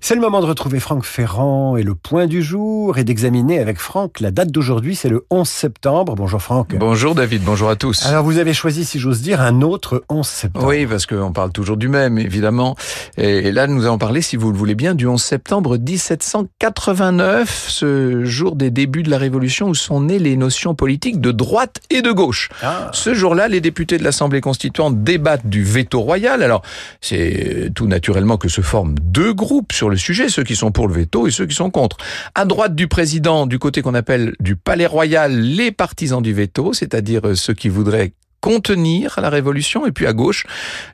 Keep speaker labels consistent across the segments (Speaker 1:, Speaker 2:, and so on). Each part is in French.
Speaker 1: C'est le moment de retrouver Franck Ferrand et le point du jour et d'examiner avec Franck la date d'aujourd'hui, c'est le 11 septembre. Bonjour Franck.
Speaker 2: Bonjour David, bonjour à tous.
Speaker 1: Alors vous avez choisi, si j'ose dire, un autre 11 septembre.
Speaker 2: Oui, parce qu'on parle toujours du même, évidemment. Et là, nous allons parler, si vous le voulez bien, du 11 septembre 1789, ce jour des débuts de la Révolution où sont nées les notions politiques de droite et de gauche.
Speaker 1: Ah.
Speaker 2: Ce jour-là, les députés de l'Assemblée constituante débattent du veto royal. Alors, c'est tout naturellement que se forment deux groupes sur le sujet, ceux qui sont pour le veto et ceux qui sont contre. À droite du président, du côté qu'on appelle du palais royal, les partisans du veto, c'est-à-dire ceux qui voudraient contenir la révolution et puis à gauche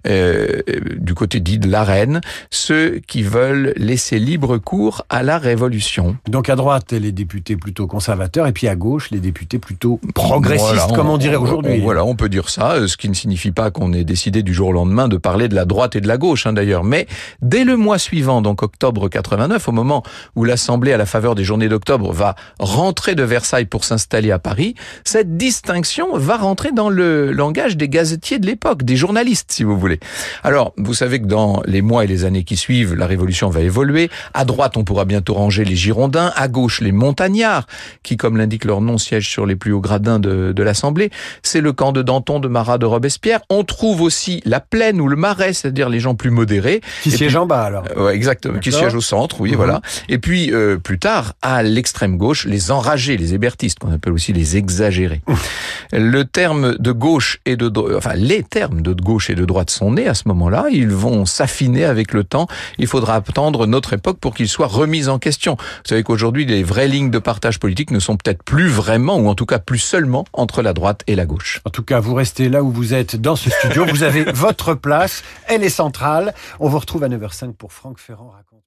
Speaker 2: euh, du côté dit de la reine ceux qui veulent laisser libre cours à la révolution
Speaker 1: Donc à droite, les députés plutôt conservateurs et puis à gauche, les députés plutôt progressistes,
Speaker 2: Voilà,
Speaker 1: comme on dirait aujourd'hui.
Speaker 2: Voilà, on peut dire ça, euh, ce qui ne signifie pas qu'on ait décidé du jour au lendemain de parler de la droite et de la gauche, hein, d'ailleurs. Mais dès le mois suivant, donc octobre 89, au moment où l'Assemblée, à la faveur des journées d'octobre, va rentrer de Versailles pour s'installer à Paris, cette distinction va rentrer dans le langage des gazetiers de l'époque, des journalistes, si vous voulez. Alors, vous savez que dans les mois et les années qui suivent, la Révolution va évoluer. À droite, on pourra bientôt ranger les Girondins, à gauche, les Montagnards, qui, comme l'indique leur nom, siègent sur les plus hauts gradins de, de l'Assemblée. C'est le camp de Danton, de Marat, de Robespierre. On trouve aussi la plaine ou le marais, c'est-à-dire les gens plus modérés.
Speaker 1: Qui siègent en bas alors.
Speaker 2: Euh, Ouais, exactement. Qui siègent au centre, oui,
Speaker 1: Mhm.
Speaker 2: voilà. Et puis euh, plus tard, à l'extrême gauche, les enragés, les hébertistes, qu'on appelle aussi les exagérés. Le terme de gauche et de enfin les termes de gauche et de droite sont nés à ce moment-là. Ils vont s'affiner avec le temps. Il faudra attendre notre époque pour qu'ils soient remis en question. Vous savez qu'aujourd'hui, les vraies lignes de partage politique ne sont peut-être plus vraiment, ou en tout cas plus seulement, entre la droite et la gauche.
Speaker 1: En tout cas, vous restez là où vous êtes dans ce studio. Vous avez votre place. Elle est centrale. On vous retrouve à 9h05 pour Franck Ferrand raconte.